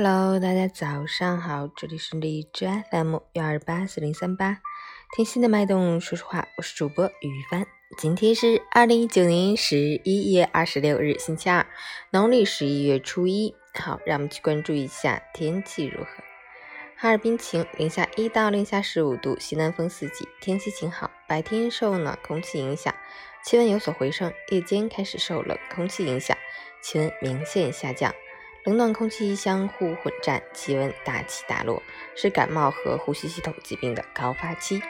Hello，大家早上好，这里是荔枝 FM 幺二八四零三八，听心的脉动说说话，我是主播雨帆。今天是二零一九年十一月二十六日，星期二，农历十一月初一。好，让我们去关注一下天气如何。哈尔滨晴，零下一到零下十五度，西南风四级，天气晴好。白天受暖空气影响，气温有所回升，夜间开始受冷空气影响，气温明显下降。冷暖空气相互混战，气温大起大落，是感冒和呼吸系统疾病的高发期。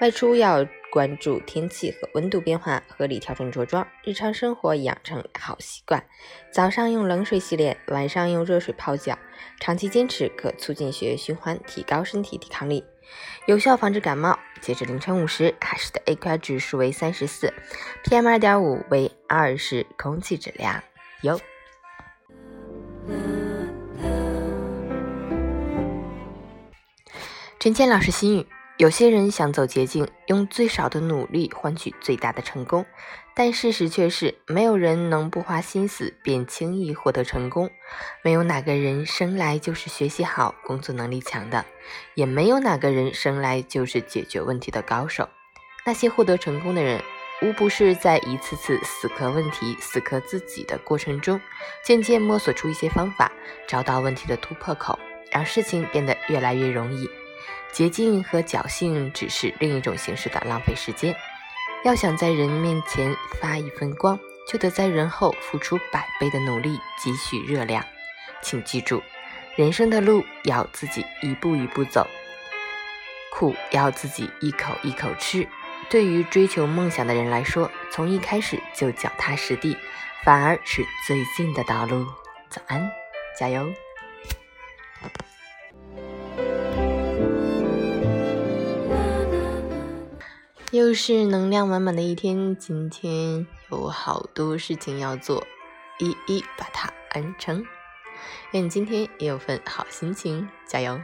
外出要关注天气和温度变化，合理调整着装。日常生活养成好习惯，早上用冷水洗脸，晚上用热水泡脚，长期坚持可促进血液循环，提高身体抵抗力，有效防止感冒。截至凌晨五时，海市的 AQI 指数为三十四，PM 二点五为二十，空气质量优。陈谦老师心语：有些人想走捷径，用最少的努力换取最大的成功，但事实却是，没有人能不花心思便轻易获得成功。没有哪个人生来就是学习好、工作能力强的，也没有哪个人生来就是解决问题的高手。那些获得成功的人，无不是在一次次死磕问题、死磕自己的过程中，渐渐摸索出一些方法，找到问题的突破口，让事情变得越来越容易。捷径和侥幸只是另一种形式的浪费时间。要想在人面前发一份光，就得在人后付出百倍的努力，积蓄热量。请记住，人生的路要自己一步一步走，苦要自己一口一口吃。对于追求梦想的人来说，从一开始就脚踏实地，反而是最近的道路。早安，加油！又是能量满满的一天，今天有好多事情要做，一一把它完成。愿你今天也有份好心情，加油！